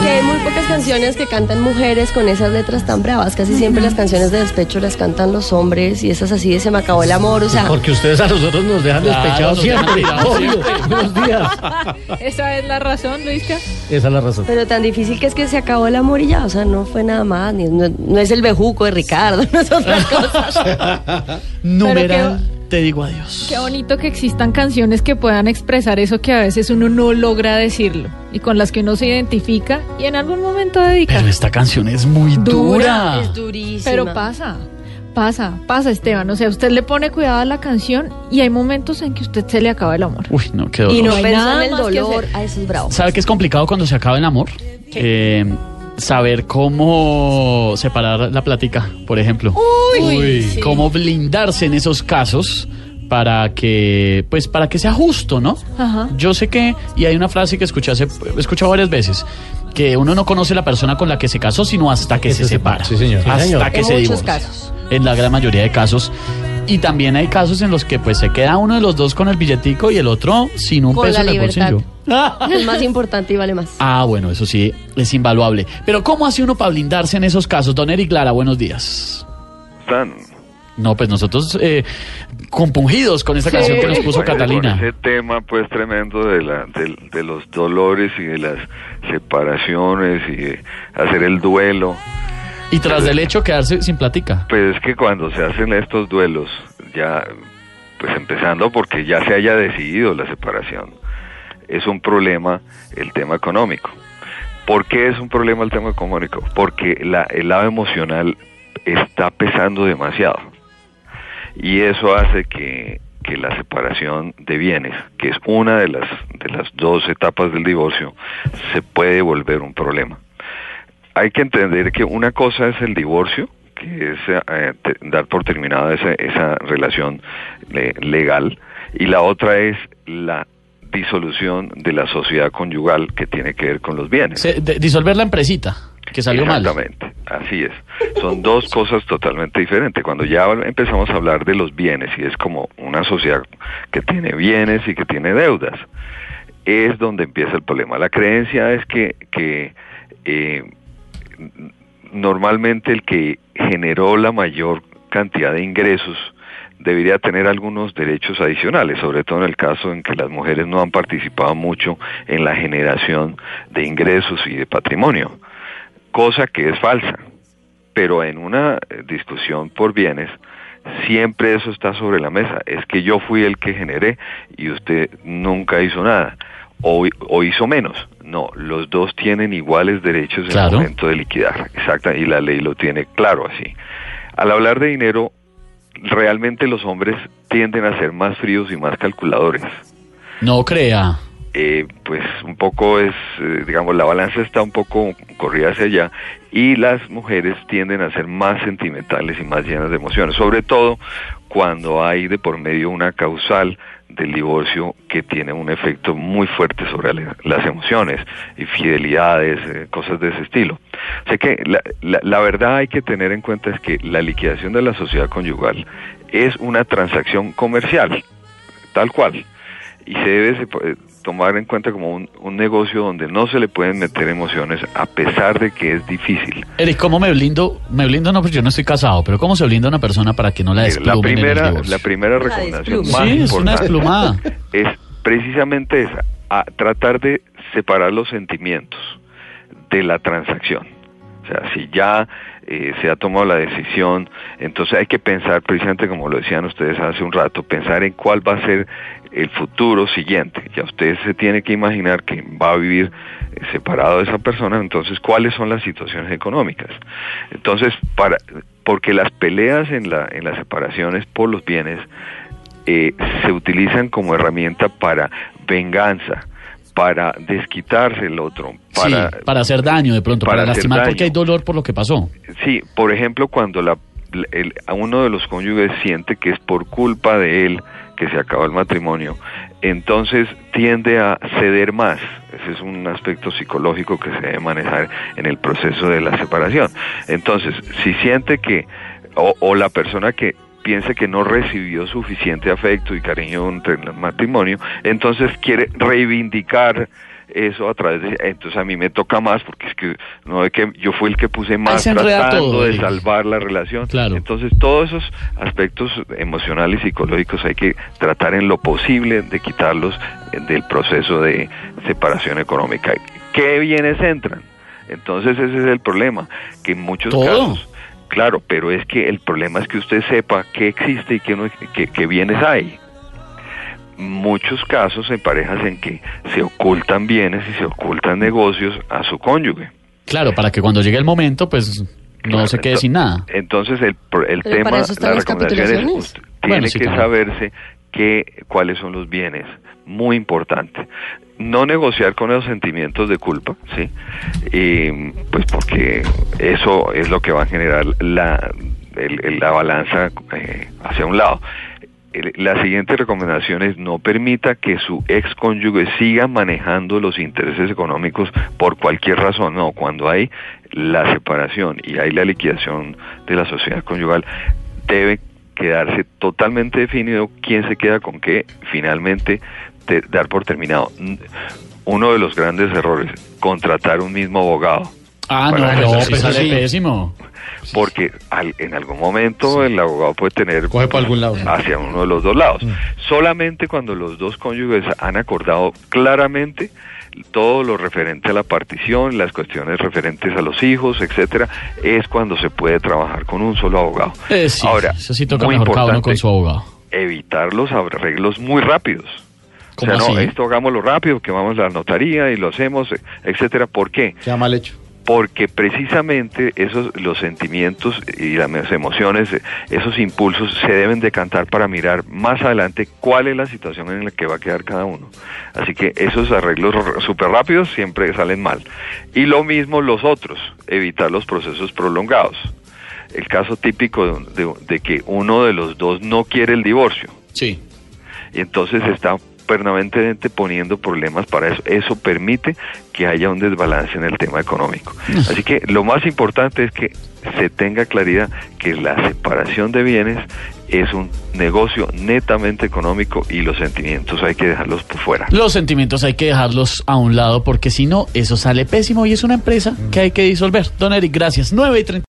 Que hay muy pocas canciones que cantan mujeres con esas letras tan bravas. Casi siempre las canciones de despecho las cantan los hombres y esas así de se me acabó el amor. O sea, Porque ustedes a nosotros nos dejan despechados siempre. Obvio. días. Esa es la razón, Luisca. Esa es la razón. pero tan difícil que es que se acabó el amor y ya. O sea, no fue nada más. ni- no, no es el bejuco de Ricardo, no es otra cosa. Numeral, te digo adiós. Qué bonito que existan canciones que puedan expresar eso que a veces uno no logra decirlo y con las que uno se identifica y en algún momento dedica. Pero esta canción es muy dura. Es durísima. Pero pasa, pasa, pasa, Esteban. O sea, usted le pone cuidado a la canción y hay momentos en que usted se le acaba el amor. Uy, no, qué dolor. Y no, No hay nada en el más que dolor. hacer. A eso es bravo. ¿Sabe que es complicado cuando se acaba el amor? Eh, saber cómo separar la plática, por ejemplo. Uy, sí. Cómo blindarse en esos casos para que, pues, para que sea justo, ¿no? Ajá. Yo sé que, y hay una frase que escuché hace, he escuchado varias veces, que uno no conoce la persona con la que se casó, sino hasta que Que se se separa. Sí, señor. Sí, Hasta señor. que En se muchos divorcia. casos. En la gran mayoría de casos. Y también hay casos en los que pues se queda uno de los dos con el billetico y el otro sin un Con peso la en el bolsillo. Es más importante y vale más. Ah, bueno, eso sí es invaluable. Pero ¿cómo hace uno para blindarse en esos casos? Don Eric Lara, buenos días. están? No, pues nosotros eh, compungidos con esta canción que nos puso Bueno, Catalina. Con ese tema pues tremendo de, la, de, de los dolores y de las separaciones y de hacer el duelo. Y tras del hecho quedarse sin platica. Pues es que cuando se hacen estos duelos, ya, pues empezando porque ya se haya decidido la separación, es un problema el tema económico. ¿Por qué es un problema el tema económico? Porque la, el lado emocional está pesando demasiado. Y eso hace que, que la separación de bienes, que es una de las, de las dos etapas del divorcio, se puede volver un problema hay que entender que una cosa es el divorcio, que es eh, te- dar por terminada esa, esa relación eh, legal, y la otra es la disolución de la sociedad conyugal que tiene que ver con los bienes. Se- de- disolver la empresita, que salió mal. Exactamente, así es. Son dos cosas totalmente diferentes. Cuando ya empezamos a hablar de los bienes, y es como una sociedad que tiene bienes y que tiene deudas, es donde empieza el problema. La creencia es que, que eh, normalmente el que generó la mayor cantidad de ingresos debería tener algunos derechos adicionales, sobre todo en el caso en que las mujeres no han participado mucho en la generación de ingresos y de patrimonio, cosa que es falsa. Pero en una eh, discusión por bienes, siempre eso está sobre la mesa. Es que yo fui el que generé y usted nunca hizo nada. O, o hizo menos. No, los dos tienen iguales derechos en Claro. el momento de liquidar. Exacta, y la ley lo tiene claro así. Al hablar de dinero, realmente los hombres tienden a ser más fríos y más calculadores. No crea. Eh, pues un poco es, eh, digamos, la balanza está un poco corrida hacia allá y las mujeres tienden a ser más sentimentales y más llenas de emociones, sobre todo cuando hay de por medio una causal del divorcio que tiene un efecto muy fuerte sobre la- las emociones, infidelidades, eh, cosas de ese estilo. Sé que la, la- verdad hay que tener en cuenta es que la liquidación de la sociedad conyugal es una transacción comercial, tal cual, y se debe se- tomar en cuenta como un, un negocio donde no se le pueden meter emociones a pesar de que es difícil. Eric, ¿cómo me blindo? Me blindo no, porque yo no estoy casado, pero ¿cómo se blinda una persona para que no la la desplumen en el primera, la primera recomendación más Sí, es una desplumada. es precisamente esa, a tratar de separar los sentimientos de la transacción. Sea, si ya eh, se ha tomado la decisión, entonces hay que pensar, precisamente como lo decían ustedes hace un rato, pensar en cuál va a ser el futuro siguiente. Ya usted se tiene que imaginar que va a vivir eh, separado de esa persona, entonces cuáles son las situaciones económicas. Entonces, para porque las peleas en la en las separaciones por los bienes eh, se utilizan como herramienta para venganza, para desquitarse el otro, para, sí, para hacer daño de pronto, para, lastimar daño. porque hay dolor por lo que pasó. Sí, por ejemplo, cuando la, el- a uno de los cónyuges siente que es por culpa de él que se acabó el matrimonio, entonces tiende a ceder más. Ese es un aspecto psicológico que se debe manejar en el proceso de la separación. Entonces, si siente que, o, o la persona que piensa que no recibió suficiente afecto y cariño entre el matrimonio, entonces quiere reivindicar eso a través de entonces a mí me toca más porque es que no es que yo fui el que puse más tratando todo, de salvar la relación Claro. entonces todos esos aspectos emocionales y psicológicos hay que tratar en lo posible de quitarlos eh, del proceso de separación económica qué bienes entran entonces ese es el problema que en muchos Todo. casos claro pero es que el problema es que usted sepa qué existe y qué no qué- qué bienes hay muchos casos en parejas en que se ocultan bienes y se ocultan negocios a su cónyuge. Claro, para que cuando llegue el momento, pues no Claro, se quede sin nada. Entonces el, pro- el Pero tema, para eso están la las recomendación es tiene Bueno, sí, que saberse que, cuáles son los bienes, muy importante. No negociar con los sentimientos de culpa, ¿sí? Y, pues porque eso es lo que va a generar la, la balanza eh, hacia un lado. La siguiente recomendación es no permita que su ex cónyuge siga manejando los intereses económicos por cualquier razón. No, cuando hay la separación y hay la liquidación de la sociedad conyugal, debe quedarse totalmente definido quién se queda con qué, finalmente te- dar por terminado. Uno de los grandes errores, contratar un mismo abogado Ah, no, no, pues sí. sale sí. pésimo. porque al- en algún momento el abogado puede tener Coge para algún lado. hacia uno de los dos lados. Solamente cuando los dos cónyuges han acordado claramente todo lo referente a la partición, las cuestiones referentes a los hijos, etcétera, es cuando se puede trabajar con un solo abogado. Eh, sí, Ahora, eso sí toca muy mejor cada uno importante, con su abogado. evitar los arreglos muy rápidos. O ¿Cómo sea, no, así? esto hagámoslo rápido, que vamos a la notaría y lo hacemos, etcétera. ¿Por qué? Queda mal hecho. Porque precisamente esos los sentimientos y las emociones, esos impulsos se deben decantar para mirar más adelante cuál es la situación en la que va a quedar cada uno. Así que esos arreglos súper rápidos siempre salen mal. Y lo mismo los otros, evitar los procesos prolongados. El caso típico de, de- de que uno de los dos no quiere el divorcio Sí. y entonces está permanentemente poniendo problemas para eso. Eso permite que haya un desbalance en el tema económico. Así que lo más importante es que se tenga claridad que la separación de bienes es un negocio netamente económico y los sentimientos hay que dejarlos por fuera. Los sentimientos hay que dejarlos a un lado porque si no, eso sale pésimo y es una empresa que hay que disolver. Don Eric, gracias. 9 y 30.